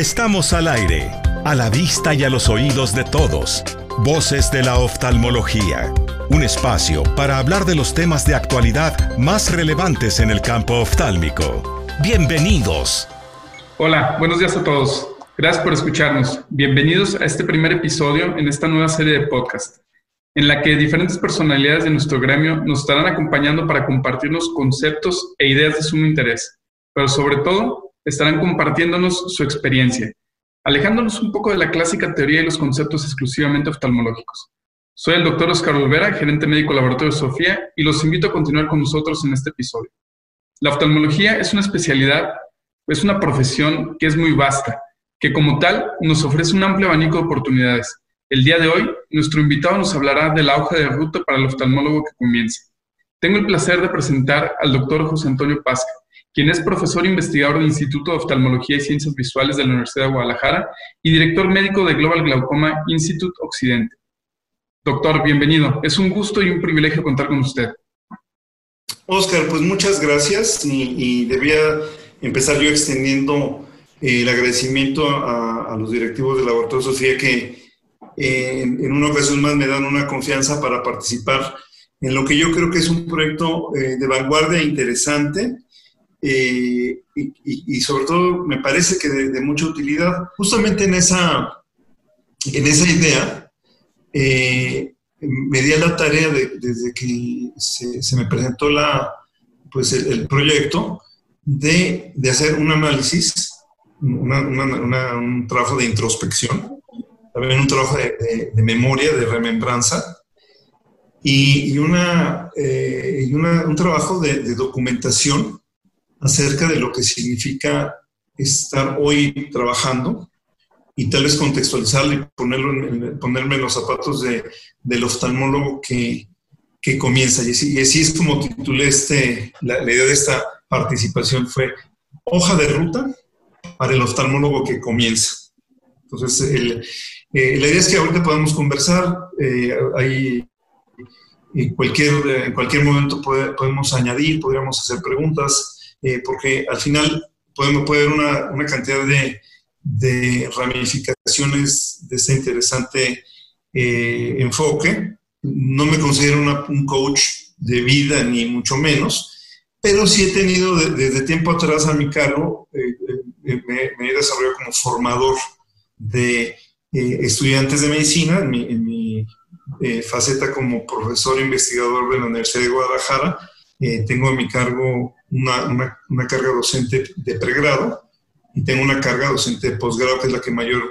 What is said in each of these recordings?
Estamos al aire, a la vista y a los oídos de todos. Voces de la oftalmología. Un espacio para hablar de los temas de actualidad más relevantes en el campo oftálmico. Bienvenidos. Hola, buenos días a todos. Gracias por escucharnos. Bienvenidos a este primer episodio en esta nueva serie de podcast, en la que diferentes personalidades de nuestro gremio nos estarán acompañando para compartirnos conceptos e ideas de sumo interés, pero sobre todo estarán compartiéndonos su experiencia, alejándonos un poco de la clásica teoría y los conceptos exclusivamente oftalmológicos. Soy el doctor Oscar Olvera, gerente médico laboratorio Sofía, y los invito a continuar con nosotros en este episodio. La oftalmología es una especialidad, es una profesión que es muy vasta, que como tal nos ofrece un amplio abanico de oportunidades. El día de hoy, nuestro invitado nos hablará de la hoja de ruta para el oftalmólogo que comienza. Tengo el placer de presentar al doctor José Antonio Pasca, quien es profesor investigador del Instituto de Oftalmología y Ciencias Visuales de la Universidad de Guadalajara y director médico de Global Glaucoma Institute Occidente. Doctor, bienvenido. Es un gusto y un privilegio contar con usted. Oscar, pues muchas gracias y, debía empezar yo extendiendo eh, el agradecimiento a, los directivos del Laboratorio Sofía que eh, en, una ocasión más me dan una confianza para participar en lo que yo creo que es un proyecto eh, de vanguardia interesante eh, y, sobre todo me parece que de, mucha utilidad. Justamente en esa, en esa idea, eh, me di a la tarea de, desde que se, me presentó la, pues el, proyecto de, de, hacer un análisis, un trabajo de introspección, también un trabajo de, memoria, de remembranza, y, una, eh, una, un trabajo de, documentación acerca de lo que significa estar hoy trabajando y tal vez contextualizarlo y ponerlo ponerme en los zapatos de, del oftalmólogo que, que comienza. Y así, es como titulé este, la, idea de esta participación fue hoja de ruta para el oftalmólogo que comienza. Entonces, eh, la idea es que ahorita podamos conversar, eh, en cualquier, en cualquier momento podemos añadir, podríamos hacer preguntas, eh, porque al final podemos, puede haber una, una cantidad de, de, ramificaciones de este interesante eh, enfoque. No me considero un coach de vida, ni mucho menos, pero sí he tenido desde tiempo atrás a mi cargo, eh, me, he desarrollado como formador de estudiantes de medicina en mi, en mi faceta como profesor investigador de la Universidad de Guadalajara. Tengo a mi cargo una, una, carga docente de pregrado y tengo una carga docente de posgrado, que es la que mayor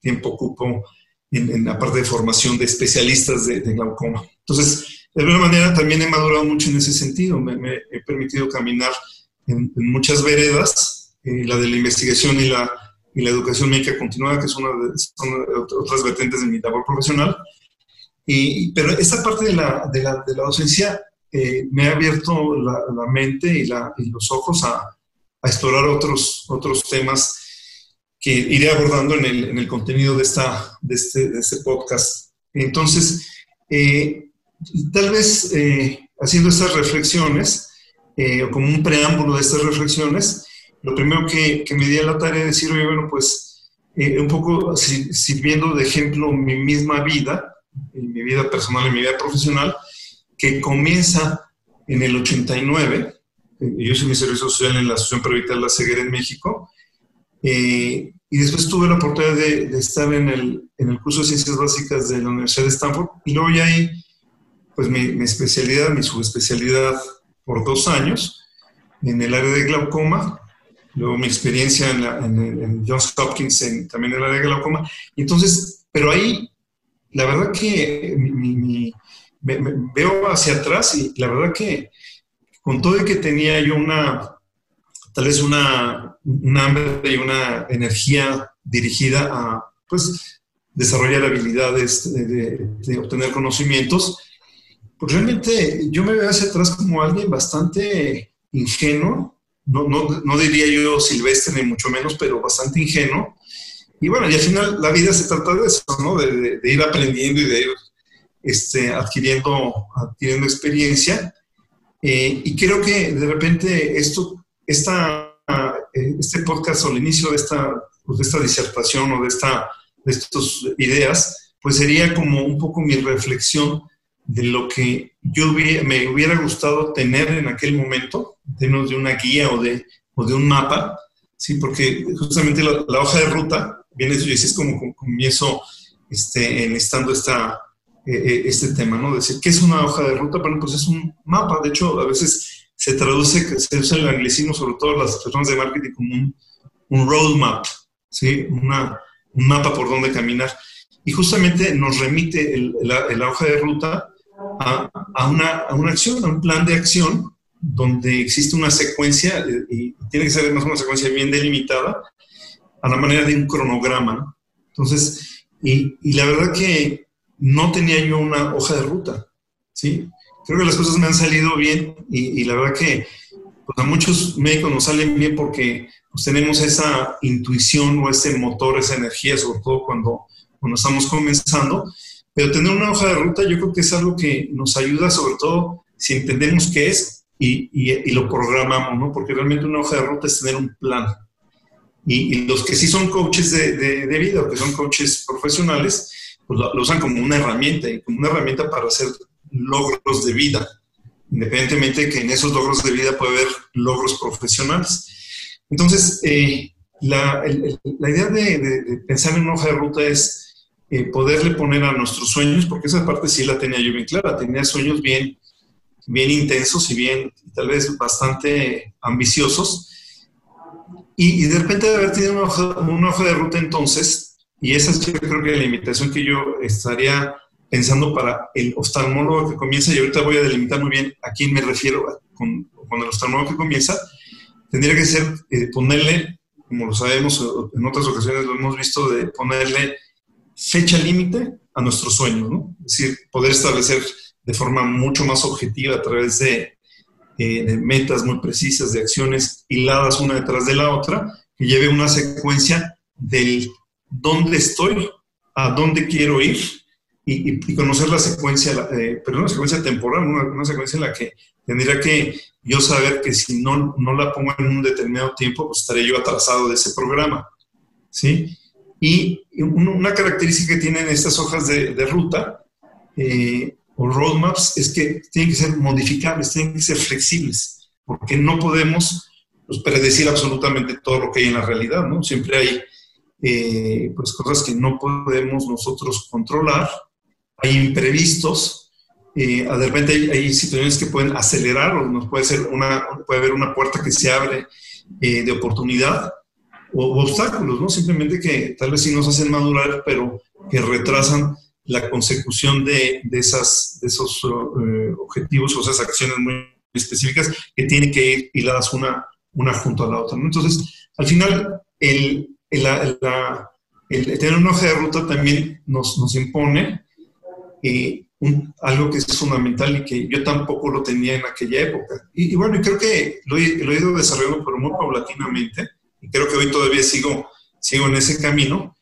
tiempo ocupo en, la parte de formación de especialistas de, glaucoma. Entonces, de alguna manera también he madurado mucho en ese sentido, me, he permitido caminar en, muchas veredas, eh, la de la investigación y la, y la educación médica continuada, que una de, son otras vertientes de mi labor profesional. Y, pero esta parte de la, de la, de la docencia eh, me ha abierto la, mente y, los ojos a, explorar otros, temas que iré abordando en el, contenido de, esta, de, este, este podcast. Entonces, eh, tal vez eh, haciendo estas reflexiones, o como un preámbulo de estas reflexiones, lo primero que, me di a la tarea de decir, oye, bueno, pues un poco sirviendo de ejemplo mi misma vida, mi vida personal y mi vida profesional, que comienza en el 89. Yo hice mi servicio social en la Asociación para Evitar la Ceguera en México. Eh, y después tuve la oportunidad de, estar en el, en el, curso de Ciencias Básicas de la Universidad de Stanford. Y luego ya ahí, pues mi, mi especialidad, mi subespecialidad por dos años en el área de glaucoma. Luego mi experiencia en, en, Johns Hopkins también en el área de glaucoma. Y entonces, pero ahí, la verdad que mi veo hacia atrás y la verdad que con todo el que tenía yo una, tal vez una, hambre y una energía dirigida a, pues, desarrollar habilidades, de, obtener conocimientos, pues realmente yo me veo hacia atrás como alguien bastante ingenuo, no, no, no diría yo silvestre ni mucho menos, pero bastante ingenuo. Y bueno, y al final la vida se trata de eso, ¿no? De, de ir aprendiendo y de ir este, adquiriendo, adquiriendo experiencia. Eh, y creo que de repente esto, esta, eh, este podcast o el inicio de esta, pues, de esta disertación o de, esta, de estas ideas, pues sería como un poco mi reflexión de lo que yo me hubiera gustado tener en aquel momento, de una guía o de, o de un mapa, ¿sí? porque justamente la, hoja de ruta, viene y es como comienzo este, enlistando esta, eh, eh, este tema, ¿no? Decir, ¿qué es una hoja de ruta? Bueno, pues es un mapa, de hecho, a veces se traduce, se usa el anglicismo, sobre todo las personas de marketing, como un, un roadmap, ¿sí? Una, un mapa por donde caminar. Y justamente nos remite la, hoja de ruta a, a, una, a, una, acción, a un plan de acción donde existe una secuencia, eh, y tiene que ser más una secuencia bien delimitada, a la manera de un cronograma. Entonces, y, y, la verdad que no tenía yo una hoja de ruta, ¿sí? Creo que las cosas me han salido bien y, y la verdad que pues, a muchos médicos nos salen bien porque pues, tenemos esa intuición o ese motor, esa energía, sobre todo cuando, cuando estamos comenzando. Pero tener una hoja de ruta yo creo que es algo que nos ayuda sobre todo si entendemos qué es y, lo programamos, ¿no? Porque realmente una hoja de ruta es tener un plan. Y, los que sí son coaches de, vida o que son coaches profesionales, pues lo, usan como una herramienta, como una herramienta para hacer logros de vida, independientemente de que en esos logros de vida puede haber logros profesionales. Entonces, eh, la, idea de, pensar en una hoja de ruta es eh, poderle poner a nuestros sueños, porque esa parte sí la tenía yo bien clara, tenía sueños bien bien intensos y bien, tal vez bastante ambiciosos. Y, de repente de haber tenido una hoja, una hoja, de ruta entonces, y esa es yo creo que la invitación que yo estaría pensando para el oftalmólogo que comienza, y ahorita voy a delimitar muy bien a quién me refiero con, con el oftalmólogo que comienza, tendría que ser eh, ponerle, como lo sabemos, en otras ocasiones lo hemos visto, de ponerle fecha límite a nuestros sueños, ¿no? Es decir, poder establecer de forma mucho más objetiva a través de, eh, metas muy precisas, de acciones hiladas una detrás de la otra, que lleve una secuencia del dónde estoy, a dónde quiero ir y, conocer la secuencia, eh, pero una secuencia temporal, una, secuencia en la que tendría que yo saber que si no, no la pongo en un determinado tiempo, pues estaré yo atrasado de ese programa. ¿sí? Y una característica que tienen estas hojas de, de ruta eh, o roadmaps es que tienen que ser modificables, tienen que ser flexibles, porque no podemos pues, predecir absolutamente todo lo que hay en la realidad, ¿no? Siempre hay eh, pues, cosas que no podemos nosotros controlar, hay imprevistos, eh, de repente hay, situaciones que pueden acelerar o nos puede, ser una, puede haber una puerta que se abre eh, de oportunidad o, obstáculos, ¿no? Simplemente que tal vez sí nos hacen madurar, pero que retrasan la consecución de, de, esas, de esos eh, objetivos o esas acciones muy específicas que tienen que ir hiladas una, una junto a la otra. Entonces, al final, el, el, tener una hoja de ruta también nos, nos impone eh, algo que es fundamental y que yo tampoco lo tenía en aquella época. Y, bueno, creo que lo he, lo he, ido desarrollando, pero muy paulatinamente, y creo que hoy todavía sigo, sigo en ese camino,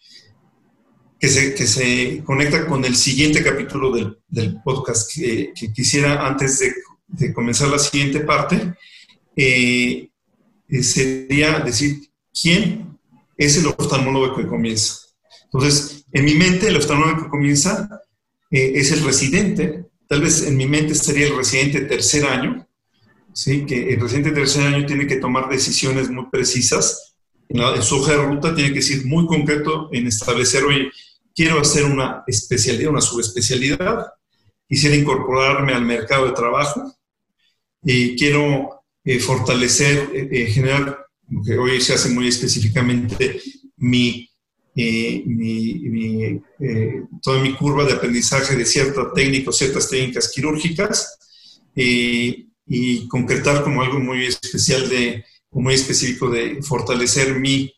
que se, que se conecta con el siguiente capítulo del, del podcast que, quisiera antes de, de, comenzar la siguiente parte, eh, eh, sería decir quién es el oftalmólogo que comienza. Entonces, en mi mente, el oftalmólogo que comienza eh, es el residente. Tal vez en mi mente estaría el residente tercer año, ¿sí? que el residente tercer año tiene que tomar decisiones muy precisas. En, su hoja de ruta tiene que ser muy concreto en establecer, hoy quiero hacer una especialidad, una subespecialidad, quisiera incorporarme al mercado de trabajo y quiero eh, fortalecer, eh, eh, generar, que hoy se hace muy específicamente, mi, mi toda mi curva de aprendizaje de cierta técnica, ciertas técnicas quirúrgicas y concretar como algo muy especial de, muy específico de fortalecer mi,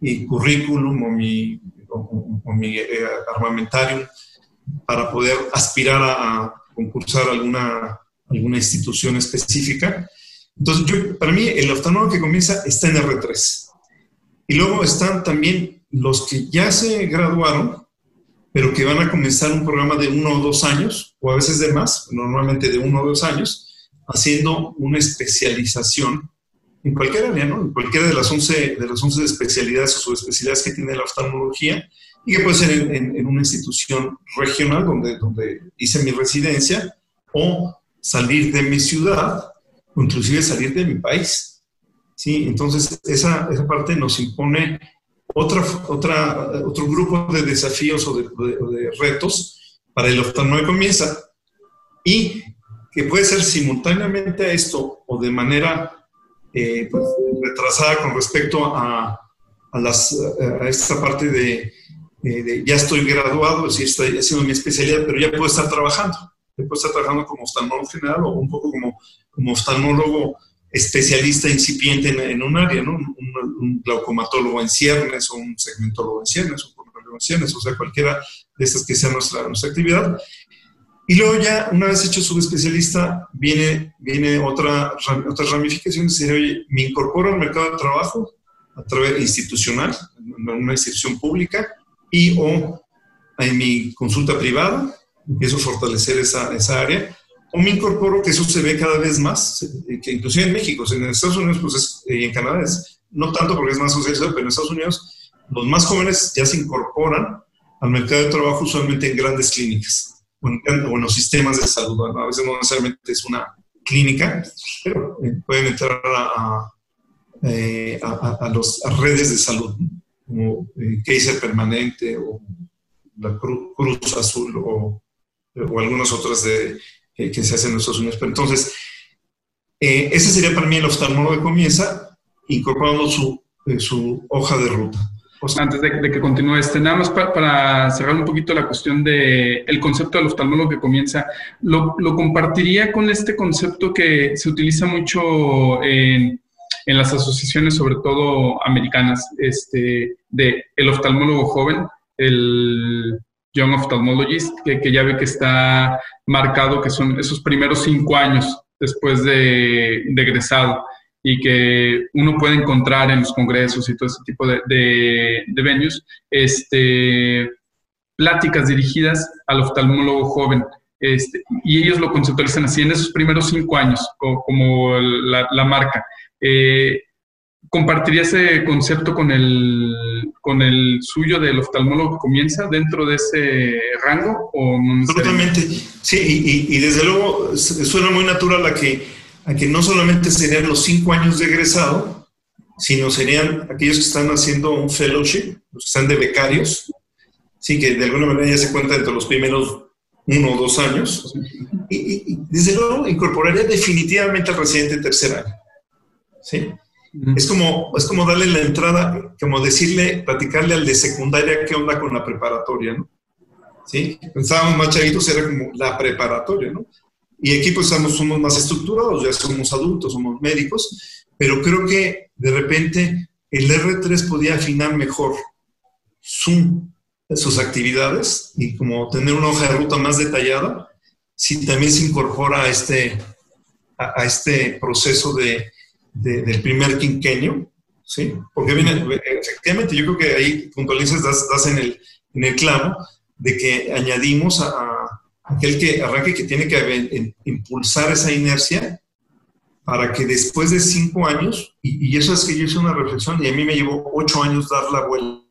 mi currículum o mi o, mi eh, armamentario para poder aspirar a, concursar a alguna, alguna institución específica. Entonces, yo, para mí, el oftalmólogo que comienza está en R3. Y luego están también los que ya se graduaron, pero que van a comenzar un programa de uno o dos años, o a veces de más, normalmente de uno o dos años, haciendo una especialización en cualquier área, ¿no? En cualquiera de las 11, de las 11 especialidades o subespecialidades que tiene la oftalmología y que puede ser en, una institución regional donde, donde hice mi residencia o salir de mi ciudad o inclusive salir de mi país. ¿sí? Entonces, esa, esa parte nos impone otra, otra, otro grupo de desafíos o de, de retos para el oftalmólogo comienza y que puede ser simultáneamente a esto o de manera eh, pues, retrasada con respecto a, a, las, a esta parte de, ya estoy graduado, decir, estoy haciendo mi especialidad, pero ya puedo estar trabajando. Ya puedo estar trabajando como oftalmólogo general o un poco como, como oftalmólogo especialista incipiente en, un área, ¿no? Un, glaucomatólogo en ciernes o un segmentólogo en ciernes, un en ciernes, o sea, cualquiera de estas que sea nuestra, nuestra actividad. Y luego ya, una vez hecho subespecialista, viene, viene otra, otra ramificación, sería, oye, me incorporo al mercado de trabajo a través institucional, en una institución pública, y o en mi consulta privada, empiezo a fortalecer esa, esa área, o me incorporo, que eso se ve cada vez más, que inclusive en México, en Estados Unidos pues y en Canadá es, no tanto porque es más socializado, pero en Estados Unidos los más jóvenes ya se incorporan al mercado de trabajo usualmente en grandes clínicas o en, los sistemas de salud. A veces no necesariamente es una clínica, pero eh, pueden entrar a, a, eh, los, redes de salud, como eh, Kaiser Permanente o la Cruz, Azul o, o, algunas otras de, que se hacen en Estados Unidos. Pero entonces, ese sería para mí el oftalmólogo que comienza incorporando su, su hoja de ruta antes de, que continúe este, nada más para cerrar un poquito la cuestión del el concepto del oftalmólogo que comienza, lo, lo, compartiría con este concepto que se utiliza mucho en, en las asociaciones, sobre todo americanas, este, de el oftalmólogo joven, el Young Ophthalmologist, que, que ya ve que está marcado que son esos primeros cinco años después de, de egresado y que uno puede encontrar en los congresos y todo ese tipo de, de, venues, este, pláticas dirigidas al oftalmólogo joven. Este, y ellos lo conceptualizan así en esos primeros cinco años, como, la, marca. Eh, ¿Compartiría ese concepto con el, con el suyo del oftalmólogo que comienza dentro de ese rango? O Absolutamente, sí, y, desde luego suena muy natural a que a que no solamente serían los cinco años de egresado, sino serían aquellos que están haciendo un fellowship, los que están de becarios, sí, que de alguna manera ya se cuenta entre los primeros uno o dos años, y, desde luego incorporaría definitivamente al residente tercer año. ¿sí? Es como, es como darle la entrada, como decirle, platicarle al de secundaria qué onda con la preparatoria, ¿no? ¿Sí? Pensábamos más chavitos, era como la preparatoria, ¿no? Y aquí pues somos, somos más estructurados, ya somos adultos, somos médicos, pero creo que de repente el R3 podía afinar mejor su, sus actividades y como tener una hoja de ruta más detallada, si también se incorpora a este, a, este proceso de, del primer quinquenio, ¿sí? Porque viene, efectivamente, yo creo que ahí puntualizas, das, das en, el, en el clavo de que añadimos a aquel que arranque que tiene que impulsar esa inercia para que después de cinco años, y, eso es que yo hice una reflexión y a mí me llevó ocho años dar la vuelta,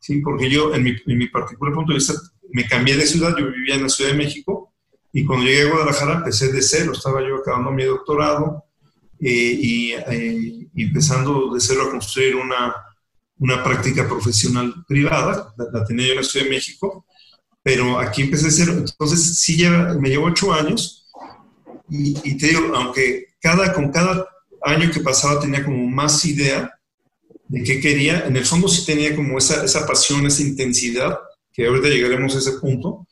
¿sí? porque yo en mi, en mi particular punto de vista me cambié de ciudad, yo vivía en la Ciudad de México y cuando llegué a Guadalajara empecé de cero, estaba yo acabando mi doctorado eh, y, eh, empezando de cero a construir una, una práctica profesional privada, la, la tenía yo en la Ciudad de México pero aquí empecé a cero. Entonces, sí, lleva, me llevo ocho años y, te digo, aunque cada, con cada año que pasaba tenía como más idea de qué quería, en el fondo sí tenía como esa, esa pasión, esa intensidad, que ahorita llegaremos a ese punto,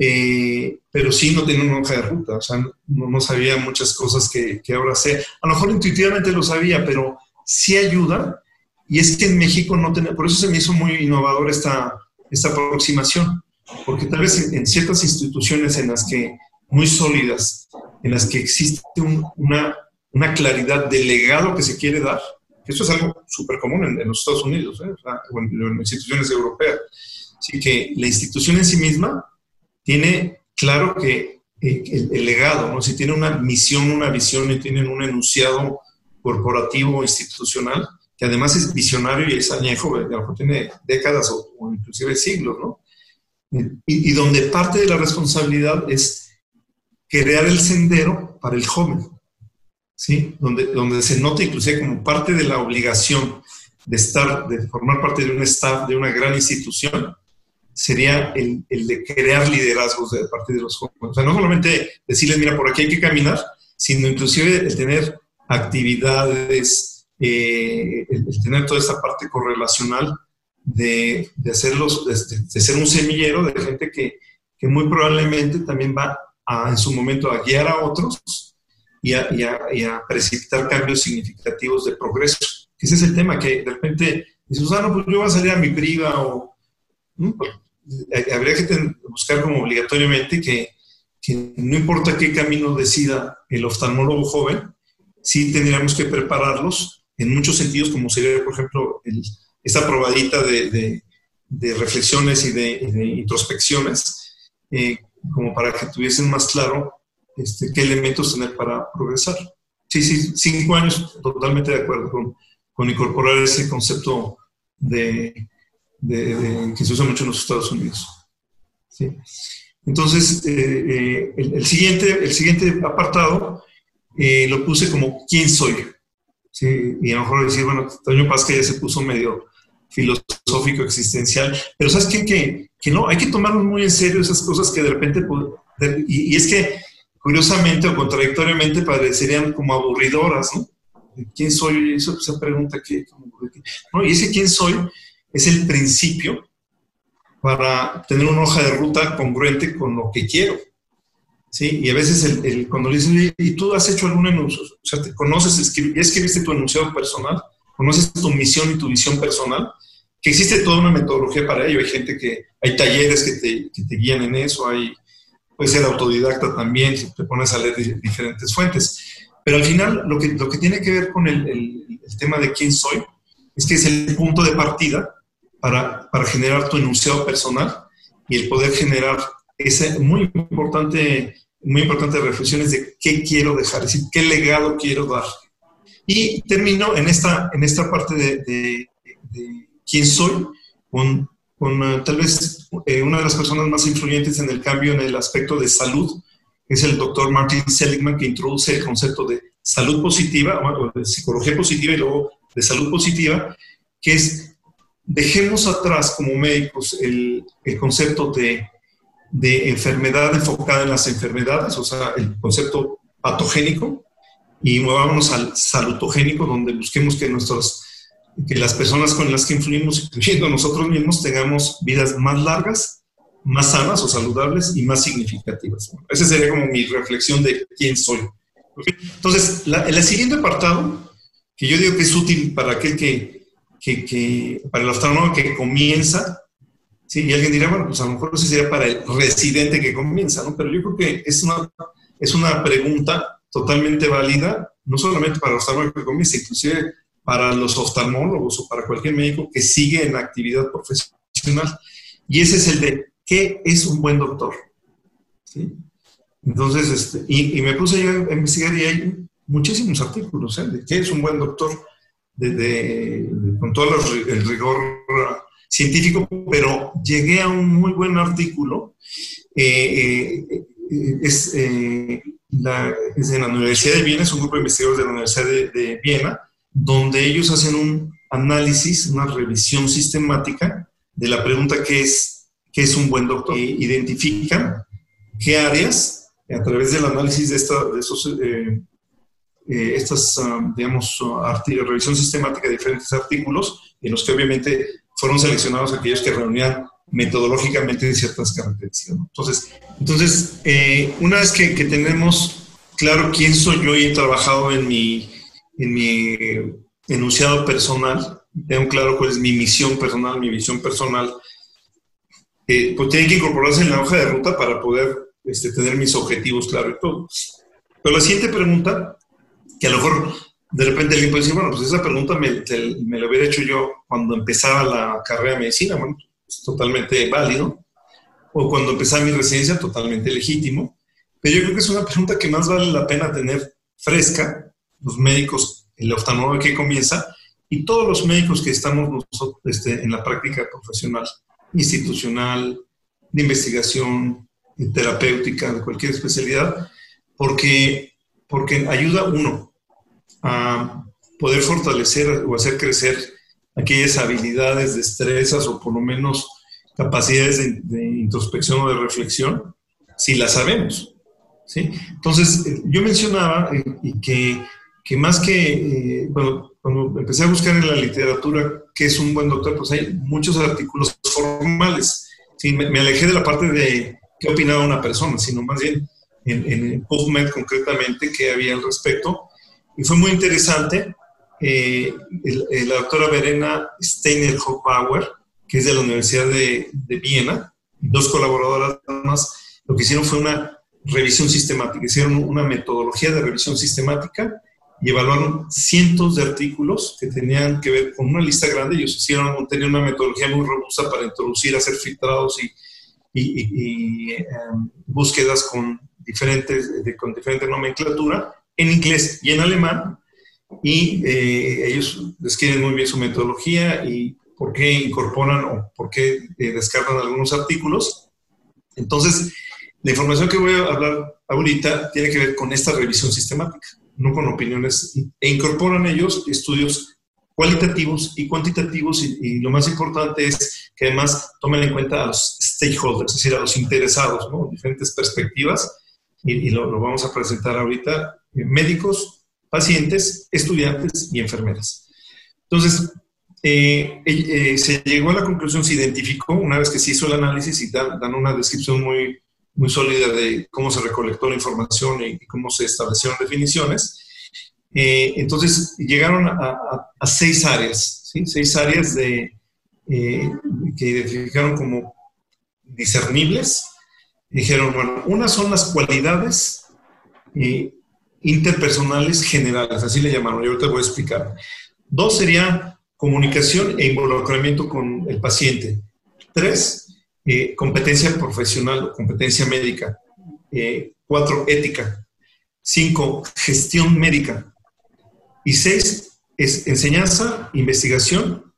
eh, pero sí no tenía una hoja de ruta, o sea, no, no sabía muchas cosas que, que, ahora sé. A lo mejor intuitivamente lo sabía, pero sí ayuda, y es que en México no tenía, por eso se me hizo muy innovador esta, esta aproximación porque tal vez en, ciertas instituciones en las que, muy sólidas, en las que existe una, una, claridad del legado que se quiere dar, que eso es algo súper común en, los Estados Unidos, ¿eh? o, en, instituciones europeas, así que la institución en sí misma tiene claro que eh, el, legado, ¿no? si tiene una misión, una visión y tienen un enunciado corporativo o institucional, que además es visionario y es añejo, tiene décadas o, inclusive siglos, ¿no? Y, y, donde parte de la responsabilidad es crear el sendero para el joven, ¿sí? Donde, donde se nota inclusive como parte de la obligación de estar, de formar parte de un staff, de una gran institución, sería el, el, de crear liderazgos de parte de los jóvenes. O sea, no solamente decirles, mira, por aquí hay que caminar, sino inclusive el tener actividades, eh, el, tener toda esta parte correlacional de, de hacerlos, de, ser un semillero de gente que, que, muy probablemente también va a, en su momento a guiar a otros y a, y, y a, precipitar cambios significativos de progreso. Ese es el tema, que de repente dices, ah, no, pues yo voy a salir a mi priva o... habría que buscar como obligatoriamente que, que, no importa qué camino decida el oftalmólogo joven, sí tendríamos que prepararlos en muchos sentidos, como sería, por ejemplo, esta probadita de, de, reflexiones y de, introspecciones, eh, como para que tuviesen más claro este, qué elementos tener para progresar. Sí, sí, cinco años, totalmente de acuerdo con, con incorporar ese concepto de, de, que se usa mucho en los Estados Unidos. ¿sí? Entonces, eh, eh, el, siguiente, el siguiente apartado eh, lo puse como ¿quién soy? ¿Sí? Y a lo mejor decir, bueno, Toño Pasca ya se puso medio filosófico, existencial, pero ¿sabes qué? Que, que no, hay que tomarnos muy en serio esas cosas que de repente, y, y es que curiosamente o contradictoriamente parecerían como aburridoras, ¿no? ¿Quién soy? Esa pregunta que, ¿no? Y ese quién soy es el principio para tener una hoja de ruta congruente con lo que quiero. ¿Sí? Y a veces el, cuando le dicen, ¿y tú has hecho algún enunciado? O sea, ¿te conoces, escribiste tu enunciado personal? ¿Conoces tu misión y tu visión personal? Que existe toda una metodología para ello. Hay gente que, hay talleres que te, que te guían en eso, hay, puedes ser autodidacta también, si te pones a leer diferentes fuentes. Pero al final, lo que, lo que tiene que ver con el, el tema de quién soy, es que es el punto de partida para, para generar tu enunciado personal y el poder generar ese muy importante, muy importante reflexiones de qué quiero dejar, es decir, qué legado quiero dar. Y termino en esta, en esta parte de, de, quién soy, con, con uh, tal vez eh, una de las personas más influyentes en el cambio en el aspecto de salud, es el doctor Martin Seligman, que introduce el concepto de salud positiva, o de psicología positiva y luego de salud positiva, que es dejemos atrás como médicos el, concepto de, enfermedad enfocada en las enfermedades, o sea, el concepto patogénico, y movámonos al salutogénico, donde busquemos que, nuestros, que las personas con las que influimos, incluyendo nosotros mismos, tengamos vidas más largas, más sanas o saludables y más significativas. esa sería como mi reflexión de quién soy. Entonces, el siguiente apartado, que yo digo que es útil para aquel que que, para el oftalmólogo que comienza, ¿sí? y alguien dirá, bueno, pues a lo mejor eso sería para el residente que comienza, ¿no? Pero yo creo que es una, es una pregunta totalmente válida, no solamente para el oftalmólogo que comienza, inclusive para los oftalmólogos o para cualquier médico que sigue en la actividad profesional. Y ese es el de, ¿qué es un buen doctor? ¿Sí? Entonces, este, y, me puse yo a investigar y hay muchísimos artículos ¿eh? de qué es un buen doctor con todo el rigor científico, pero llegué a un muy buen artículo. Eh, eh, es, eh, la, de la Universidad de Viena, es un grupo de investigadores de la Universidad de, Viena, donde ellos hacen un análisis, una revisión sistemática de la pregunta que es, ¿qué es un buen doctor? identifican qué áreas, a través del análisis de, esta, de esos eh, estas, um, digamos, revisión sistemática de diferentes artículos, en los que obviamente fueron seleccionados aquellos que reunían metodológicamente ciertas características. Entonces, entonces eh, una vez que, que, tenemos claro quién soy yo y he trabajado en mi, en mi enunciado personal, tengo claro cuál es mi misión personal, mi visión personal, eh, pues tiene que incorporarse en la hoja de ruta para poder este, tener mis objetivos claros y todo. Pero la siguiente pregunta que a lo mejor de repente alguien puede decir, bueno, pues esa pregunta me, la hubiera hecho yo cuando empezaba la carrera de medicina, bueno, es totalmente válido, o cuando empezaba mi residencia, totalmente legítimo, pero yo creo que es una pregunta que más vale la pena tener fresca, los médicos el oftalmólogo que comienza y todos los médicos que estamos nosotros, este, en la práctica profesional, institucional, de investigación, terapéutica, de cualquier especialidad, porque, porque ayuda uno a poder fortalecer o hacer crecer aquellas habilidades, destrezas o por lo menos capacidades de, introspección o de reflexión, si las sabemos. ¿sí? Entonces, eh, yo mencionaba eh, y que, que, más que, bueno, eh, cuando empecé a buscar en la literatura qué es un buen doctor, pues hay muchos artículos formales. ¿sí? Me, alejé de la parte de qué opinaba una persona, sino más bien en, en PubMed concretamente qué había al respecto. Y fue muy interesante eh, la doctora Verena Steiner Hochbauer, que es de la Universidad de, de Viena, dos colaboradoras más, lo que hicieron fue una revisión sistemática, hicieron una metodología de revisión sistemática y evaluaron cientos de artículos que tenían que ver con una lista grande. Ellos hicieron, tenían una metodología muy robusta para introducir, hacer filtrados y, y, em, búsquedas con diferentes, de, con diferente nomenclatura en inglés y en alemán y eh, ellos describen muy bien su metodología y por qué incorporan o por qué eh, descartan algunos artículos. Entonces, la información que voy a hablar ahorita tiene que ver con esta revisión sistemática, no con opiniones, e incorporan ellos estudios cualitativos y cuantitativos y, lo más importante es que además tomen en cuenta a los stakeholders, es decir, a los interesados, ¿no? diferentes perspectivas y, lo, lo, vamos a presentar ahorita, médicos, pacientes, estudiantes y enfermeras. Entonces, eh, eh, se llegó a la conclusión, se identificó, una vez que se hizo el análisis y dan, una descripción muy, muy sólida de cómo se recolectó la información y, cómo se establecieron definiciones. Eh, entonces, llegaron a, seis áreas, ¿sí? seis áreas de, que identificaron como discernibles. Dijeron, bueno, una son las cualidades interpersonales generales, así le llamaron, yo te voy a explicar. Dos sería comunicación e involucramiento con el paciente. Tres, eh, competencia profesional o competencia médica. Eh, cuatro, ética. Cinco, gestión médica. Y seis, es enseñanza, investigación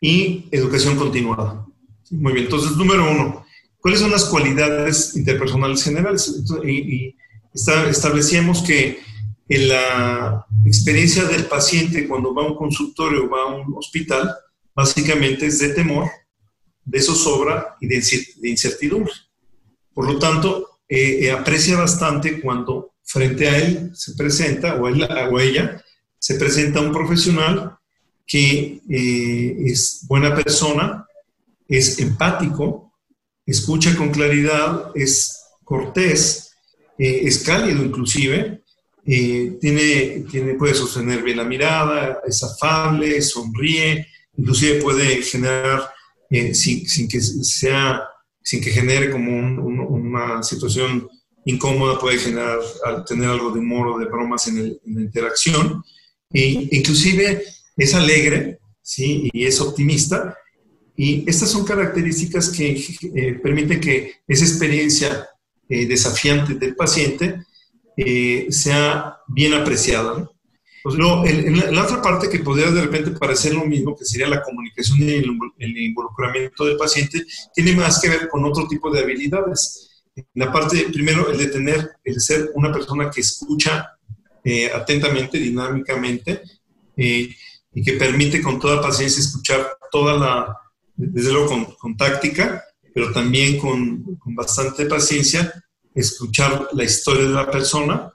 y educación continuada. Muy bien, entonces, número uno, ¿cuáles son las cualidades interpersonales generales? y, establecíamos que en la experiencia del paciente cuando va a un consultorio o va a un hospital, básicamente es de temor, de zozobra y de incertidumbre. Por lo tanto, eh, eh, aprecia bastante cuando frente a él se presenta, o, él, o ella, se presenta un profesional que eh, es buena persona, es empático, escucha con claridad, es cortés, eh, es cálido inclusive, eh, tiene, tiene, puede sostener bien la mirada, es afable, sonríe, inclusive puede generar, eh, sin, sin, que sea, sin que genere como una situación incómoda, puede generar, tener algo de humor o de bromas en, la interacción, e inclusive es alegre, ¿sí? Y es optimista, y estas son características que permiten que esa experiencia eh, desafiante del paciente eh, sea bien apreciada. Pues en, la, otra parte que podría de repente parecer lo mismo, que sería la comunicación y el, involucramiento del paciente, tiene más que ver con otro tipo de habilidades. En la parte, primero, el de tener, el ser una persona que escucha eh, atentamente, dinámicamente, y que permite con toda paciencia escuchar toda la, desde luego con, con táctica, pero también con, con, bastante paciencia, escuchar la historia de la persona,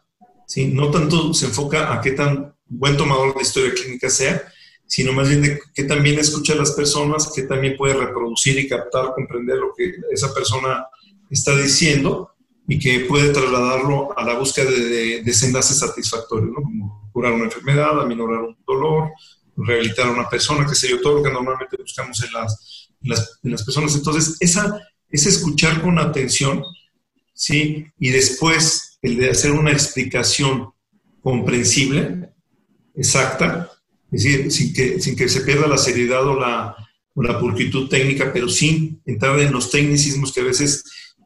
¿sí? no tanto se enfoca a qué tan buen tomador de historia clínica sea, sino más bien de qué también escucha a las personas, qué también puede reproducir y captar, comprender lo que esa persona está diciendo y que puede trasladarlo a la búsqueda de, de desenlaces satisfactorios, ¿no? como curar una enfermedad, aminorar un dolor, rehabilitar a una persona, que sé yo, todo lo que normalmente buscamos en las las, las personas. Entonces, esa, ese escuchar con atención, ¿sí? Y después el de hacer una explicación comprensible, exacta, es decir, sin que, sin que se pierda la seriedad o la, o la pulcritud técnica, pero sin entrar en los tecnicismos que a veces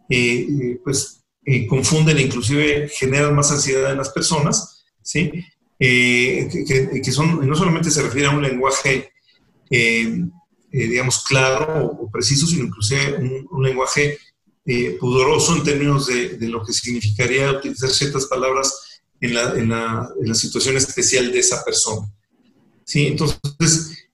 eh, eh, pues, eh, confunden e inclusive generan más ansiedad en las personas, ¿sí? eh, que, son, no solamente se refiere a un lenguaje, eh, digamos, claro o, preciso, sino inclusive un, lenguaje pudoroso en términos de, lo que significaría utilizar ciertas palabras en la, en la, en la situación especial de esa persona. ¿Sí? Entonces,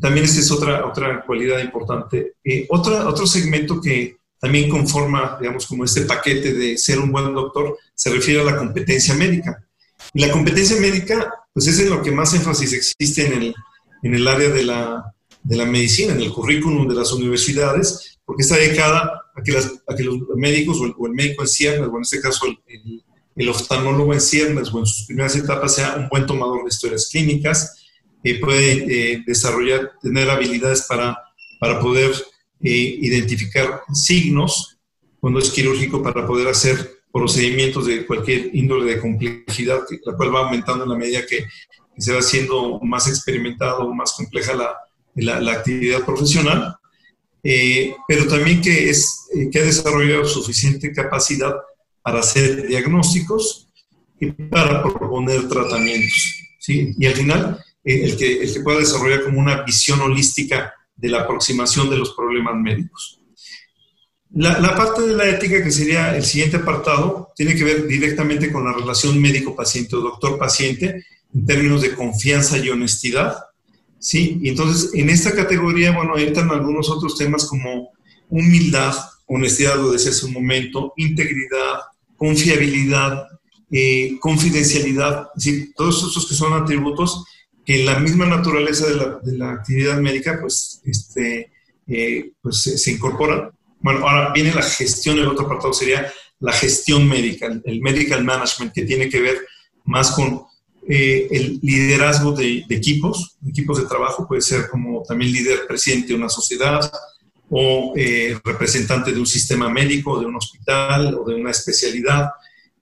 también esa es otra, otra cualidad importante. otra, otro segmento que también conforma, digamos, como este paquete de ser un buen doctor, se refiere a la competencia médica. Y la competencia médica, pues es en lo que más énfasis existe en el, en el área de la, de la medicina, en el currículum de las universidades, porque está dedicada a que, las, a que los médicos o el, médico en ciernes, o en este caso el, el, oftalmólogo en ciernes o en sus primeras etapas sea un buen tomador de historias clínicas, eh, puede eh, desarrollar, tener habilidades para, para poder eh, identificar signos cuando es quirúrgico para poder hacer procedimientos de cualquier índole de complejidad, la cual va aumentando en la medida que, se va haciendo más experimentado, más compleja la, la, actividad profesional, eh, pero también que, es, eh, que ha desarrollado suficiente capacidad para hacer diagnósticos y para proponer tratamientos. ¿sí? Y al final, el, que, el que pueda desarrollar como una visión holística de la aproximación de los problemas médicos. La, parte de la ética, que sería el siguiente apartado, tiene que ver directamente con la relación médico-paciente o doctor-paciente en términos de confianza y honestidad. ¿Sí? Y entonces, en esta categoría, bueno, entran algunos otros temas como humildad, honestidad, lo decía hace un momento, integridad, confiabilidad, eh, confidencialidad, ¿sí? todos estos que son atributos que la misma naturaleza de la, de la actividad médica, pues, este, eh, pues se, incorpora. Bueno, ahora viene la gestión, el otro apartado sería la gestión médica, el medical management, que tiene que ver más con eh, el liderazgo de, equipos, equipos de trabajo, puede ser como también líder presidente de una sociedad o eh, representante de un sistema médico, de un hospital o de una especialidad.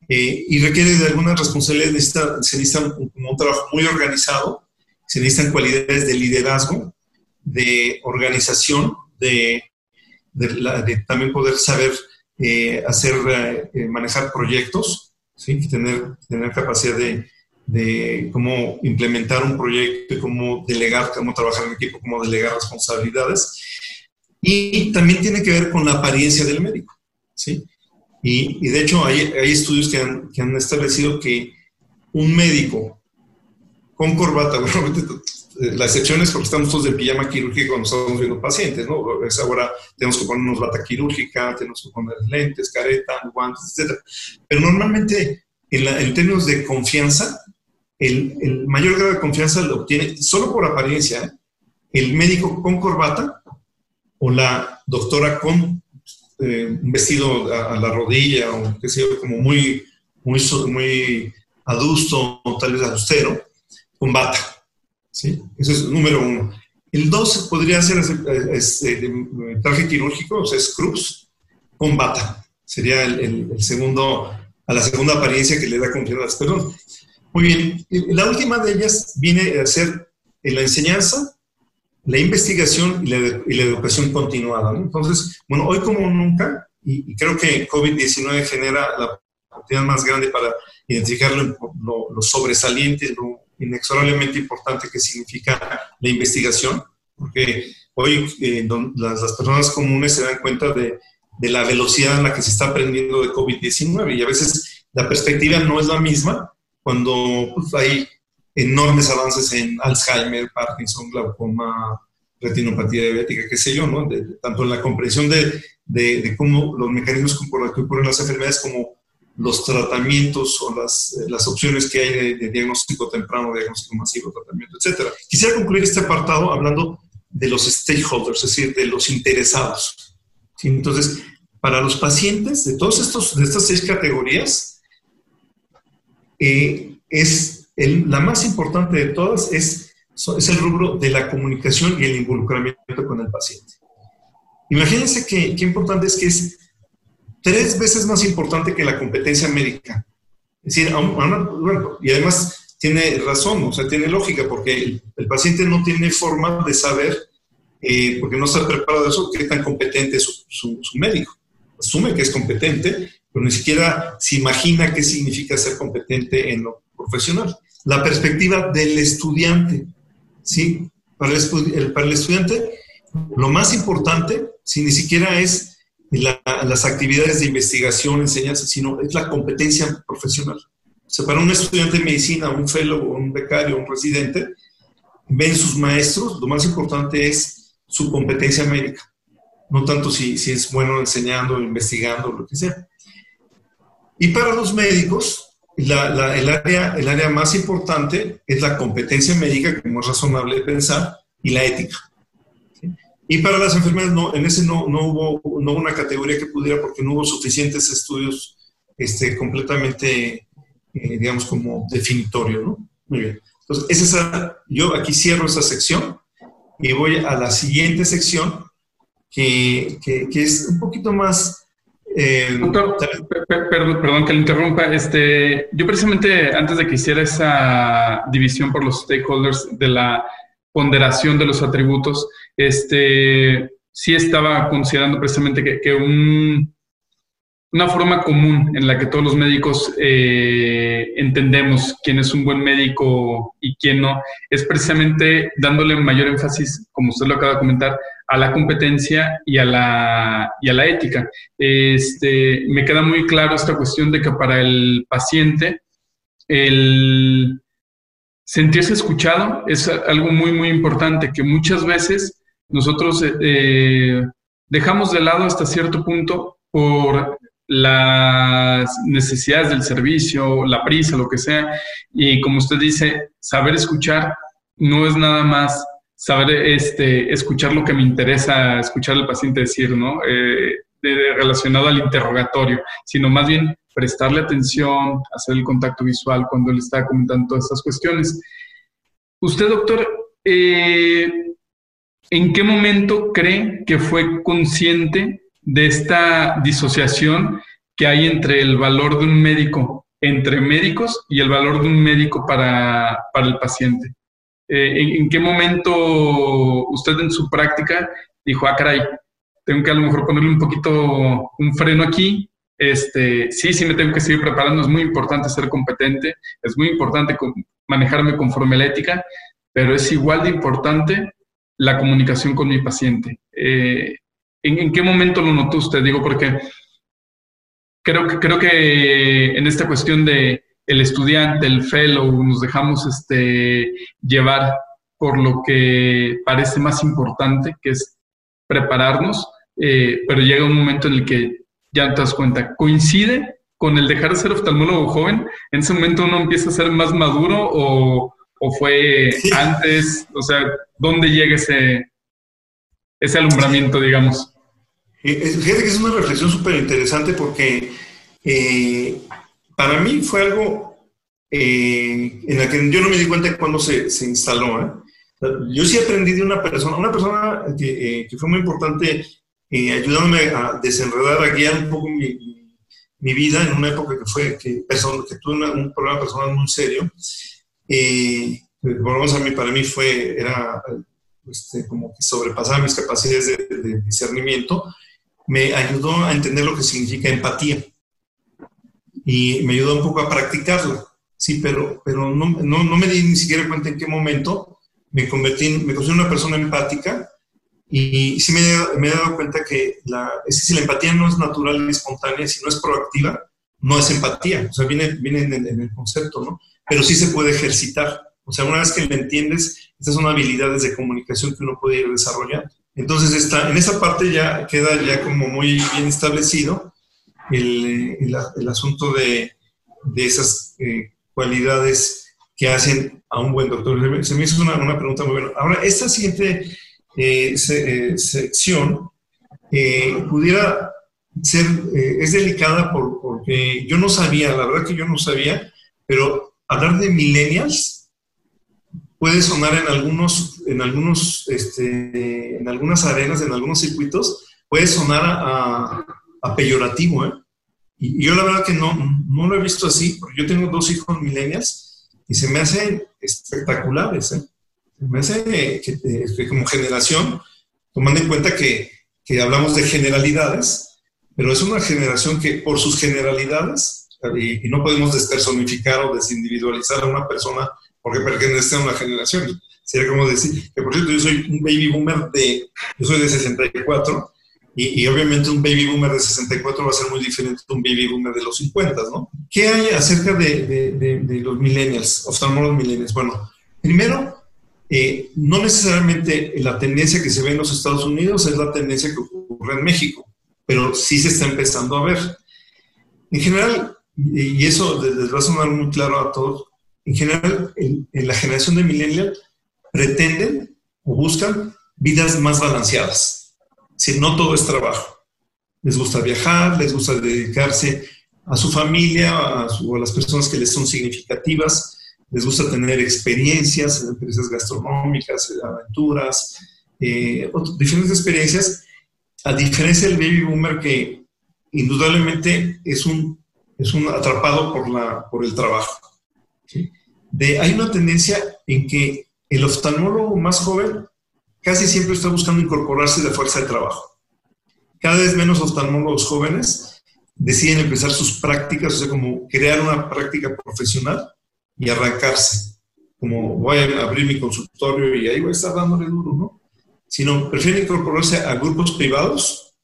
y requiere de algunas responsabilidades, se necesita un, un trabajo muy organizado, se necesitan cualidades de liderazgo, de organización, de, también poder saber eh, hacer, eh, manejar proyectos, ¿sí? tener, tener capacidad de, de, cómo implementar un proyecto, cómo delegar, cómo trabajar en equipo, cómo delegar responsabilidades. Y también tiene que ver con la apariencia del médico. ¿sí? Y, y de hecho hay, hay estudios que han, que han establecido que un médico con corbata. la excepción es porque estamos todos de pijama quirúrgico cuando estamos viendo pacientes, ¿no? Es ahora tenemos que ponernos bata quirúrgica, tenemos que poner lentes, careta, guantes, etc. Pero normalmente, en, términos de confianza, el, mayor grado de confianza lo obtiene solo por apariencia, ¿eh? el médico con corbata o la doctora con eh, un vestido a, la rodilla o qué sé yo, como muy, muy, muy adusto o tal vez austero con bata. ¿sí? Eso es número uno. El dos podría ser este, traje quirúrgico, o sea, scrubs, con bata. Sería el, segundo, a la segunda apariencia que le da confianza Perdón. Muy bien. La última de ellas viene a ser la enseñanza, la investigación y la, educación continuada. Entonces, bueno, hoy como nunca, y, creo que COVID-19 genera la oportunidad más grande para identificar lo, lo sobresaliente, lo inexorablemente importante que significa la investigación, porque hoy eh, las, personas comunes se dan cuenta de, de, la velocidad en la que se está aprendiendo de COVID-19 y a veces la perspectiva no es la misma cuando pues, hay enormes avances en Alzheimer, Parkinson, glaucoma, retinopatía diabética, qué sé yo, ¿no? tanto en la comprensión de, de, de, cómo los mecanismos por los que ocurren las enfermedades como los tratamientos o las, eh, las opciones que hay de, diagnóstico temprano, diagnóstico masivo, tratamiento, etc. Quisiera concluir este apartado hablando de los stakeholders, es decir, de los interesados. Entonces, para los pacientes de todas de estas seis categorías, eh, es la más importante de todas es, es el rubro de la comunicación y el involucramiento con el paciente. Imagínense qué importante es que es tres veces más importante que la competencia médica. Es decir, y además tiene razón, o sea, tiene lógica, porque el, paciente no tiene forma de saber, eh, porque no está preparado de eso, qué tan competente es su, médico. Asume que es competente, pero ni siquiera se imagina qué significa ser competente en lo profesional. la perspectiva del estudiante, ¿sí? Para el, estudiante, lo más importante, si ni siquiera es las actividades de investigación, enseñanza, sino es la competencia profesional. O sea, para un estudiante de medicina, un fellow, un becario, un residente, ven sus maestros, lo más importante es su competencia médica, no tanto si, si es bueno enseñando, investigando, lo que sea. Y para los médicos, la, la, el, área, el área más importante es la competencia médica, como es razonable pensar, y la ética. Y para las enfermedades, no, en ese no, no, hubo no una categoría que pudiera porque no hubo suficientes estudios este, completamente, eh, digamos, como definitorio, ¿no? Muy bien. Entonces, es esa, yo aquí cierro esa sección y voy a la siguiente sección que, que, que es un poquito más... Eh, Doctor, perdón, perdón, que le interrumpa. Este, yo precisamente antes de que hiciera esa división por los stakeholders de la ponderación de los atributos, este, sí estaba considerando precisamente que, un, una forma común en la que todos los médicos eh, entendemos quién es un buen médico y quién no, es precisamente dándole mayor énfasis, como usted lo acaba de comentar, a la competencia y a la, y a la ética. Este, me queda muy claro esta cuestión de que para el paciente, el sentirse escuchado es algo muy, muy importante, que muchas veces nosotros eh, dejamos de lado hasta cierto punto por las necesidades del servicio, la prisa, lo que sea, y como usted dice, saber escuchar no es nada más saber este, escuchar lo que me interesa escuchar al paciente decir, ¿no? Eh, relacionado al interrogatorio, sino más bien prestarle atención, hacer el contacto visual cuando él está comentando todas estas cuestiones. Usted, doctor, eh, ¿en qué momento cree que fue consciente de esta disociación que hay entre el valor de un médico, entre médicos, y el valor de un médico para, el paciente? Eh, ¿en, qué momento usted en su práctica dijo, ah, caray, tengo que a lo mejor ponerle un poquito un freno aquí este, sí, sí me tengo que seguir preparando, es muy importante ser competente, es muy importante manejarme conforme a la ética, pero es igual de importante la comunicación con mi paciente. Eh, ¿en, qué momento lo notó usted? Digo, porque creo que, creo que en esta cuestión de el estudiante, el fellow, nos dejamos este, llevar por lo que parece más importante, que es prepararnos, eh, pero llega un momento en el que ya te das cuenta, coincide con el dejar de ser oftalmólogo joven, en ese momento uno empieza a ser más maduro o, fue antes, o sea, ¿dónde llega ese, ese alumbramiento, digamos? Fíjate que es una reflexión súper interesante porque eh, para mí fue algo eh, en la que yo no me di cuenta de cuándo se, se instaló. ¿eh? Yo sí aprendí de una persona, una persona que, que fue muy importante ayudándome a desenredar, a guiar un poco mi, mi, vida en una época que fue que, que tuve un problema personal muy serio. Eh, menos a mí, para mí fue, era este, como que sobrepasaba mis capacidades de, discernimiento, me ayudó a entender lo que significa empatía y me ayudó un poco a practicarla. Sí, pero, pero no, no, no me di ni siquiera cuenta en qué momento me convertí, me convertí en una persona empática y sí me, me, he dado cuenta que la, es si la empatía no es natural y espontánea, si no es proactiva, no es empatía. O sea, viene, viene en, el concepto, ¿no? Pero sí se puede ejercitar. O sea, una vez que la entiendes, estas son habilidades de comunicación que uno puede ir desarrollando. Entonces, está, en esa parte ya queda ya como muy bien establecido el, el, asunto de, esas eh, cualidades que hacen a un buen doctor. Se me hizo una, una pregunta muy buena. Ahora, esta siguiente eh, eh, sección eh, pudiera ser, es delicada porque yo no sabía, la verdad que yo no sabía, pero hablar de millennials puede sonar en algunos, en algunos, este, en algunas arenas, en algunos circuitos, puede sonar a, peyorativo, Y, yo la verdad que no, no lo he visto así, porque yo tengo dos hijos millennials y se me hacen espectaculares, ¿eh? me hace que, como generación, tomando en cuenta que, que, hablamos de generalidades, pero es una generación que por sus generalidades y, no podemos despersonificar o desindividualizar a una persona porque pertenece a una generación. Sería como decir, que por cierto, yo soy un baby boomer de, yo soy de 64, y, y, obviamente un baby boomer de 64 va a ser muy diferente de un baby boomer de los 50, ¿no? ¿Qué hay acerca de, de, de, los millennials, oftalmólogos millennials? Bueno, primero, eh, no necesariamente la tendencia que se ve en los Estados Unidos es la tendencia que ocurre en México, pero sí se está empezando a ver. En general, y eso les va a sonar muy claro a todos, en general, en, en la generación de millennials pretenden o buscan vidas más balanceadas si no todo es trabajo. Les gusta viajar, les gusta dedicarse a su familia, a, las personas que les son significativas, les gusta tener experiencias, empresas gastronómicas, aventuras, eh, diferentes experiencias, a diferencia del baby boomer que indudablemente es un, es un atrapado por, la, por el trabajo. De, hay una tendencia en que el oftalmólogo más joven casi siempre está buscando incorporarse de fuerza de trabajo. Cada vez menos oftalmólogos jóvenes deciden empezar sus prácticas, o sea, como crear una práctica profesional y arrancarse. Como voy a abrir mi consultorio y ahí voy a estar dándole duro, ¿no? Sino prefieren incorporarse a grupos privados,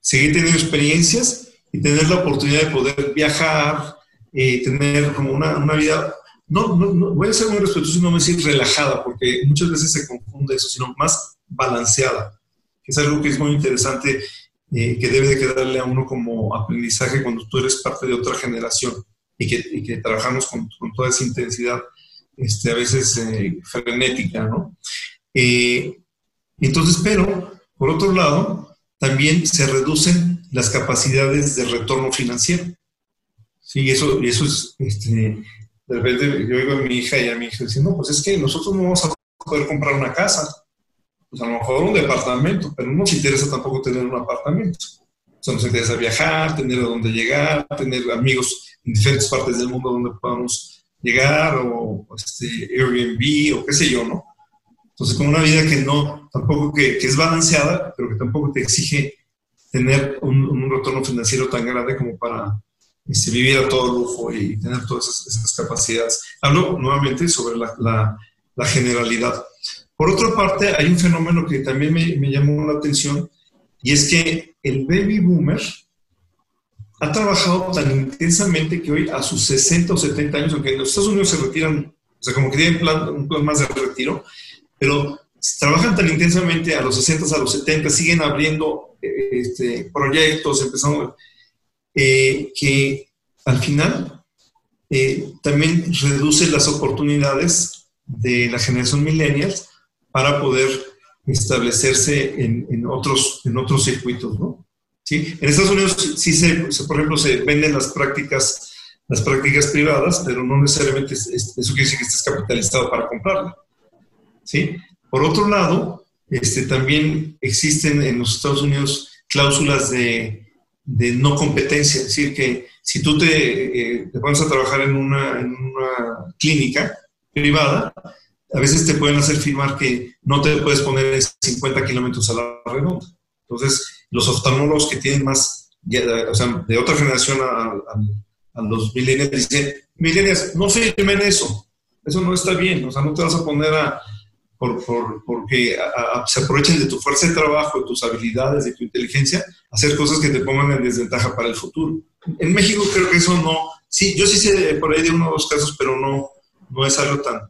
seguir teniendo experiencias y tener la oportunidad de poder viajar, eh, tener como una, una vida no, no, voy a ser muy respetuoso y no decir relajada, porque muchas veces se confunde eso, sino más balanceada, que es algo que es muy interesante, eh, que debe de quedarle a uno como aprendizaje cuando tú eres parte de otra generación y que, que trabajamos con, con, toda esa intensidad, este, a veces eh, frenética, ¿no? Eh, entonces, pero, por otro lado, también se reducen las capacidades de retorno financiero. Sí, eso, eso es, este, de repente yo oigo a mi hija y a mi hija diciendo, pues es que nosotros no vamos a poder comprar una casa, pues a lo mejor un departamento, pero no nos interesa tampoco tener un apartamento. O sea, nos interesa viajar, tener a dónde llegar, tener amigos en diferentes partes del mundo donde podamos llegar, o este, Airbnb, o qué sé yo, ¿no? Entonces, con una vida que no, tampoco que, es balanceada, pero que tampoco te exige tener un retorno financiero tan grande como para este, vivir a todo lujo y tener todas esas, capacidades. Hablo nuevamente sobre la, generalidad. Por otra parte, hay un fenómeno que también me, me, llamó la atención y es que el baby boomer ha trabajado tan intensamente que hoy a sus 60 o 70 años, aunque en los Estados Unidos se retiran, o sea, como que tienen plan, un plan más de retiro, pero trabajan tan intensamente a los 60, a los 70, siguen abriendo eh, este, proyectos, empezando eh, que al final eh, también reduce las oportunidades de la generación millennials para poder establecerse en, otros, en otros circuitos, ¿no? ¿Sí? En Estados Unidos sí se, por ejemplo, se venden las prácticas, las prácticas privadas, pero no necesariamente eso quiere decir que estés capitalizado para comprarla, ¿sí? Por otro lado, este, también existen en los Estados Unidos cláusulas de de no competencia, es decir, que si tú te, eh, pones a trabajar en una, clínica privada, a veces te pueden hacer firmar que no te puedes poner en 50 kilómetros a la redonda. Entonces, los oftalmólogos que tienen más, o sea, de otra generación a, a, los millennials, dicen, millennials, no firmen eso, eso no está bien, o sea, no te vas a poner a, por, por, porque se aprovechen de tu fuerza de trabajo, de tus habilidades, de tu inteligencia, hacer cosas que te pongan en desventaja para el futuro. En México creo que eso no, sí, yo sí sé por ahí de uno o dos casos, pero no, no es algo tan,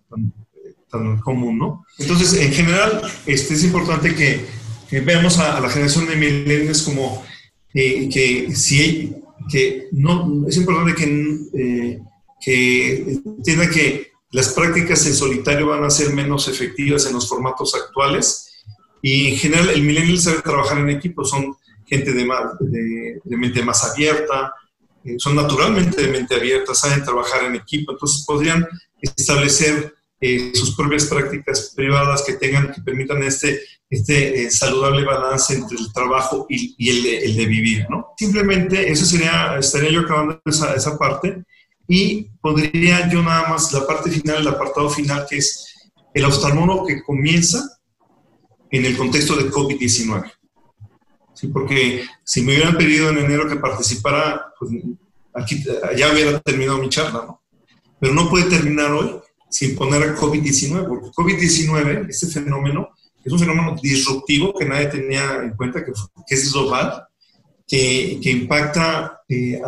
tan, común, ¿no? Entonces, en general, este, es importante que, que veamos a, la generación de millennials como eh, que si que no, es importante que, eh, que entienda que las prácticas en solitario van a ser menos efectivas en los formatos actuales y en general el millennial sabe trabajar en equipo, son gente de, mente más abierta, eh, son naturalmente de mente abierta, saben trabajar en equipo, entonces podrían establecer eh, sus propias prácticas privadas que tengan, que permitan este, este eh, saludable balance entre el trabajo y, el, de, el, de, vivir, ¿no? Simplemente eso sería, estaría yo acabando esa, esa parte y podría yo nada más la parte final, el apartado final, que es el oftalmólogo que comienza en el contexto de COVID-19. ¿Sí? Porque si me hubieran pedido en enero que participara, pues aquí ya hubiera terminado mi charla, ¿no? Pero no puede terminar hoy sin poner a COVID-19, porque COVID-19, este fenómeno, es un fenómeno disruptivo que nadie tenía en cuenta, que, es global, que, que impacta, eh,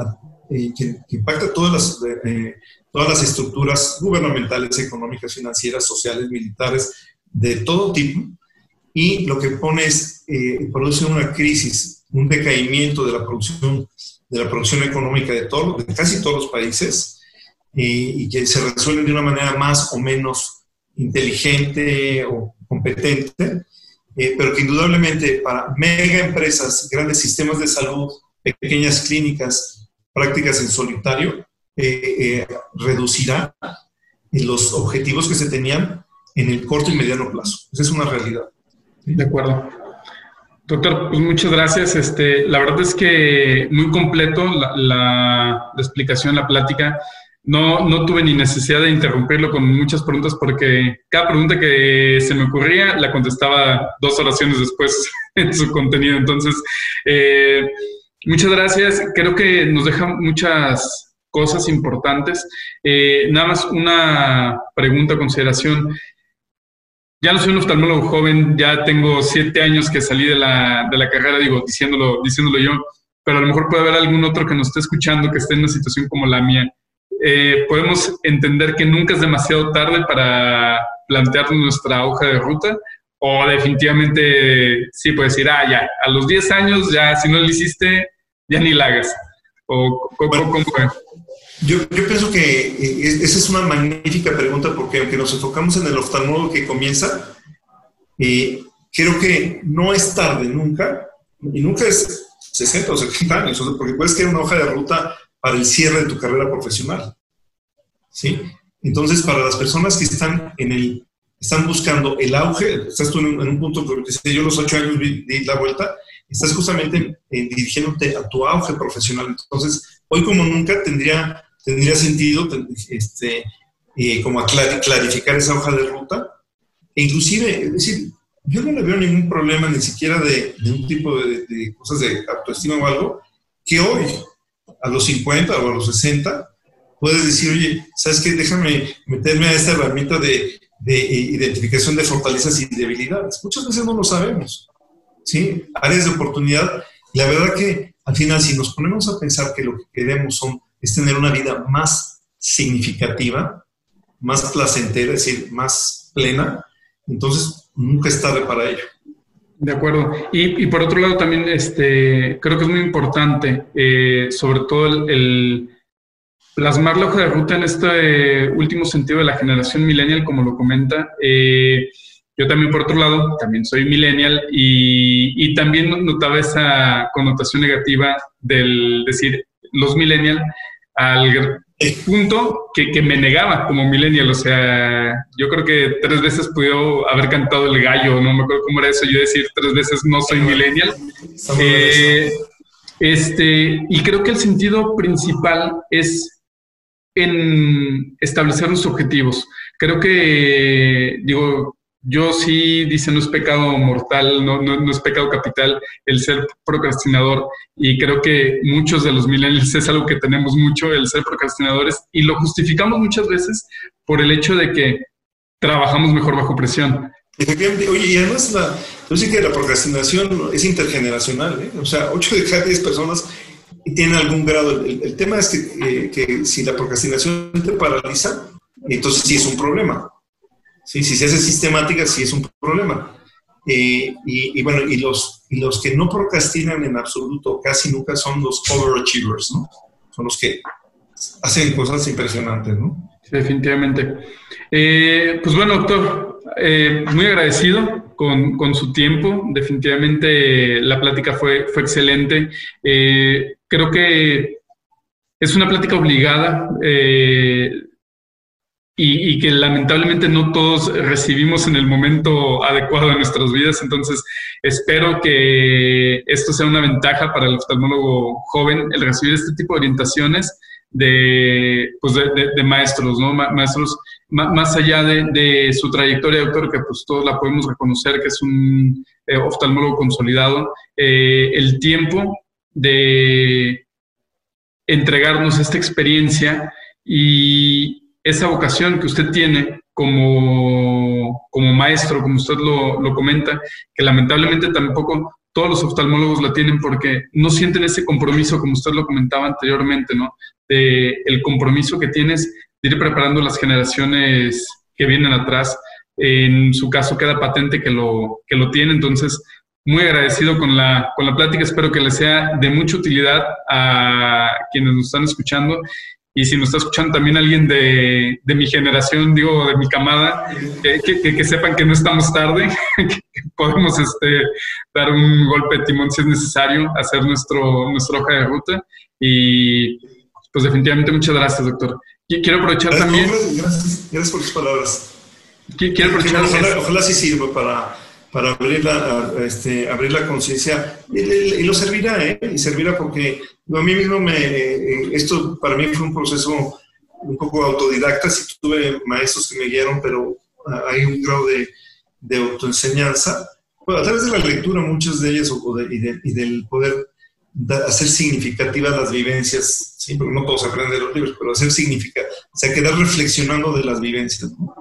eh, que, impacta todas las, eh, todas las estructuras gubernamentales, económicas, financieras, sociales, militares, de todo tipo, y lo que pone es, produce una crisis, un decaimiento de la producción, de la producción económica de, todo, de casi todos los países, y que se resuelven de una manera más o menos inteligente o competente, eh, pero que indudablemente para mega empresas, grandes sistemas de salud, pequeñas clínicas, prácticas en solitario, eh, eh, reducirá los objetivos que se tenían en el corto y mediano plazo. Esa es una realidad. De acuerdo. Doctor, pues muchas gracias. Este, la verdad es que muy completo la, la explicación, la plática no, no tuve ni necesidad de interrumpirlo con muchas preguntas porque cada pregunta que se me ocurría la contestaba dos oraciones después en su contenido. Entonces, eh, muchas gracias. Creo que nos deja muchas cosas importantes. Eh, nada más una pregunta, consideración. Ya no soy un oftalmólogo joven, ya tengo siete años que salí de la, de la carrera, digo, diciéndolo, diciéndolo yo, pero a lo mejor puede haber algún otro que nos esté escuchando que esté en una situación como la mía eh, podemos entender que nunca es demasiado tarde para plantear nuestra hoja de ruta o definitivamente sí puedes decir, ah, ya, a los 10 años ya si no lo hiciste, ya ni la hagas. O, ¿cómo, yo, yo, pienso que eh, esa es una magnífica pregunta porque aunque nos enfocamos en el oftalmólogo que comienza, eh, creo que no es tarde nunca, y nunca es 60 o 70 años, porque puedes crear una hoja de ruta para el cierre de tu carrera profesional. ¿Sí? Entonces, para las personas que están en el están buscando el auge, estás tú en un, punto que yo los ocho años di, la vuelta, estás justamente dirigiéndote a tu auge profesional. Entonces, hoy como nunca tendría, tendría sentido este, eh, como clarificar esa hoja de ruta. E inclusive, es decir, yo no le veo ningún problema ni siquiera de, un tipo de, de, cosas de autoestima o algo, que hoy, a los 50 o a los 60, puedes decir, oye, ¿sabes qué? Déjame meterme a esta herramienta de, de identificación de fortalezas y debilidades. Muchas veces no lo sabemos, ¿sí? Áreas de oportunidad. La verdad que al final, si nos ponemos a pensar que lo que queremos son, es tener una vida más significativa, más placentera, es decir, más plena, entonces nunca es tarde para ello. De acuerdo. Y, por otro lado también este, creo que es muy importante, eh, sobre todo el, plasmar la hoja de ruta en este último sentido de la generación millennial, como lo comenta. Eh, yo también, por otro lado, también soy millennial y, y, también notaba esa connotación negativa del decir los millennial al punto que, que, me negaba como millennial. O sea, yo creo que tres veces pudo haber cantado el gallo, no me acuerdo cómo era eso, yo decir tres veces no soy millennial. Eh, este, y creo que el sentido principal es en establecer los objetivos. Creo que, digo, yo sí, dice, no es pecado mortal, no, no, es pecado capital el ser procrastinador. Y creo que muchos de los millennials es algo que tenemos mucho, el ser procrastinadores, y lo justificamos muchas veces por el hecho de que trabajamos mejor bajo presión. Efectivamente, oye, y además la, la procrastinación es intergeneracional, ¿eh? o sea, 8 de cada 10 personas tienen algún grado. El, tema es que, eh, que si la procrastinación te paraliza, entonces sí es un problema. Sí, si se hace sistemática, sí es un problema. Eh, y, bueno, y los, y los que no procrastinan en absoluto casi nunca son los overachievers, ¿no? Son los que hacen cosas impresionantes, ¿no? definitivamente. Eh, pues bueno, doctor, muy agradecido con, con, su tiempo. Definitivamente la plática fue, fue excelente. Creo que es una plática obligada y, que lamentablemente no todos recibimos en el momento adecuado de nuestras vidas. Entonces, espero que esto sea una ventaja para el oftalmólogo joven, el recibir este tipo de orientaciones de, pues de, maestros, ¿no? maestros más allá de, su trayectoria, doctor, que pues todos la podemos reconocer, que es un eh, oftalmólogo consolidado, eh, el tiempo de entregarnos esta experiencia y esa vocación que usted tiene como, como maestro, como usted lo, lo comenta, que lamentablemente tampoco todos los oftalmólogos la tienen porque no sienten ese compromiso, como usted lo comentaba anteriormente, ¿no? El compromiso que tienes de ir preparando las generaciones que vienen atrás. En su caso queda patente que lo, que lo tiene, entonces muy agradecido con la, con la plática, espero que le sea de mucha utilidad a quienes nos están escuchando y si nos está escuchando también alguien de, de mi generación, digo, de mi camada, que, que, que, sepan que no estamos tarde, que podemos este, dar un golpe de timón si es necesario, hacer nuestro, nuestra hoja de ruta y pues definitivamente muchas gracias, doctor. Quiero aprovechar gracias, también... Gracias, gracias por tus palabras. Quiero aprovechar... Ojalá, ojalá sí sirva para, para abrir la, este, abrir la conciencia y, y, lo servirá, ¿eh? Y servirá porque a mí mismo me, eh, esto para mí fue un proceso un poco autodidacta, sí tuve maestros que me guiaron, pero hay un grado de, de autoenseñanza, bueno, a través de la lectura muchas de ellas o de, y, de, y, del poder da, hacer significativas las vivencias, ¿sí? porque no todos aprenden los libros, pero hacer significativas, o sea, quedar reflexionando de las vivencias, ¿no?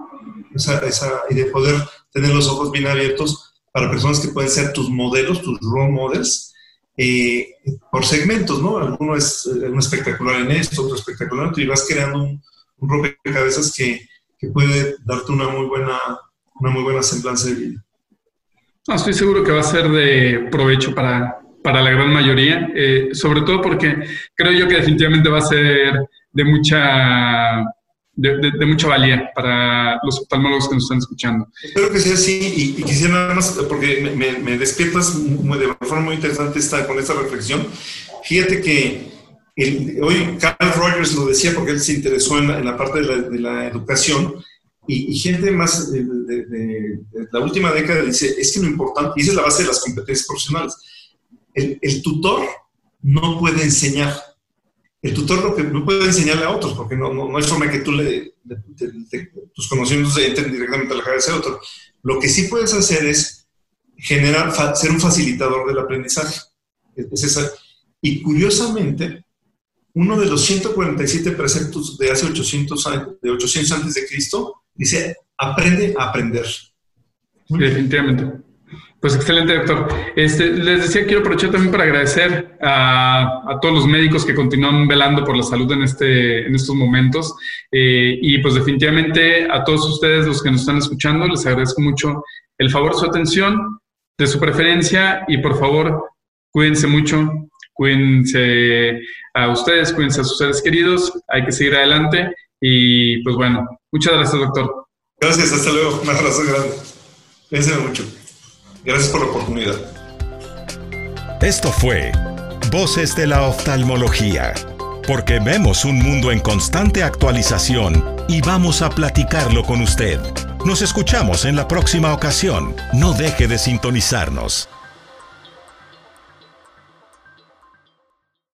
esa, esa, y de poder tener los ojos bien abiertos para personas que pueden ser tus modelos, tus role models, eh, por segmentos, ¿no? Alguno es eh, un espectacular en esto, otro espectacular en esto, y vas creando un, un rompecabezas que, que, puede darte una muy buena, una muy buena semblanza de vida. Estoy seguro que va a ser de provecho para, para la gran mayoría, eh, sobre todo porque creo yo que definitivamente va a ser de mucha de, de, de, mucha valía para los oftalmólogos que nos están escuchando. Espero que sea así y, y quisiera nada más, porque me, me, despiertas muy, de forma muy interesante esta, con esta reflexión. Fíjate que el, hoy Carl Rogers lo decía porque él se interesó en la, en la parte de la, de la, educación y, y gente más de, la última década dice, es que lo importante, y esa es la base de las competencias profesionales, el, el tutor no puede enseñar el tutor no, no, puede enseñarle a otros, porque no, no, no hay forma que tú tus conocimientos entren directamente a la cabeza de otro. Lo que sí puedes hacer es generar, ser un facilitador del aprendizaje. Es esa. Y curiosamente, uno de los 147 preceptos de hace 800 años, de 800 antes de Cristo, dice, aprende a aprender. Definitivamente. Pues excelente, doctor. Este, les decía, quiero aprovechar también para agradecer a, todos los médicos que continúan velando por la salud en, este, en estos momentos. Eh, y pues definitivamente a todos ustedes, los que nos están escuchando, les agradezco mucho el favor, su atención, de su preferencia y por favor, cuídense mucho, cuídense a ustedes, cuídense a sus seres queridos, hay que seguir adelante y pues bueno, muchas gracias, doctor. Gracias, hasta luego, un abrazo grande. Cuídense mucho. Gracias por la oportunidad. Esto fue Voces de la Oftalmología, porque vemos un mundo en constante actualización y vamos a platicarlo con usted. Nos escuchamos en la próxima ocasión. No deje de sintonizarnos.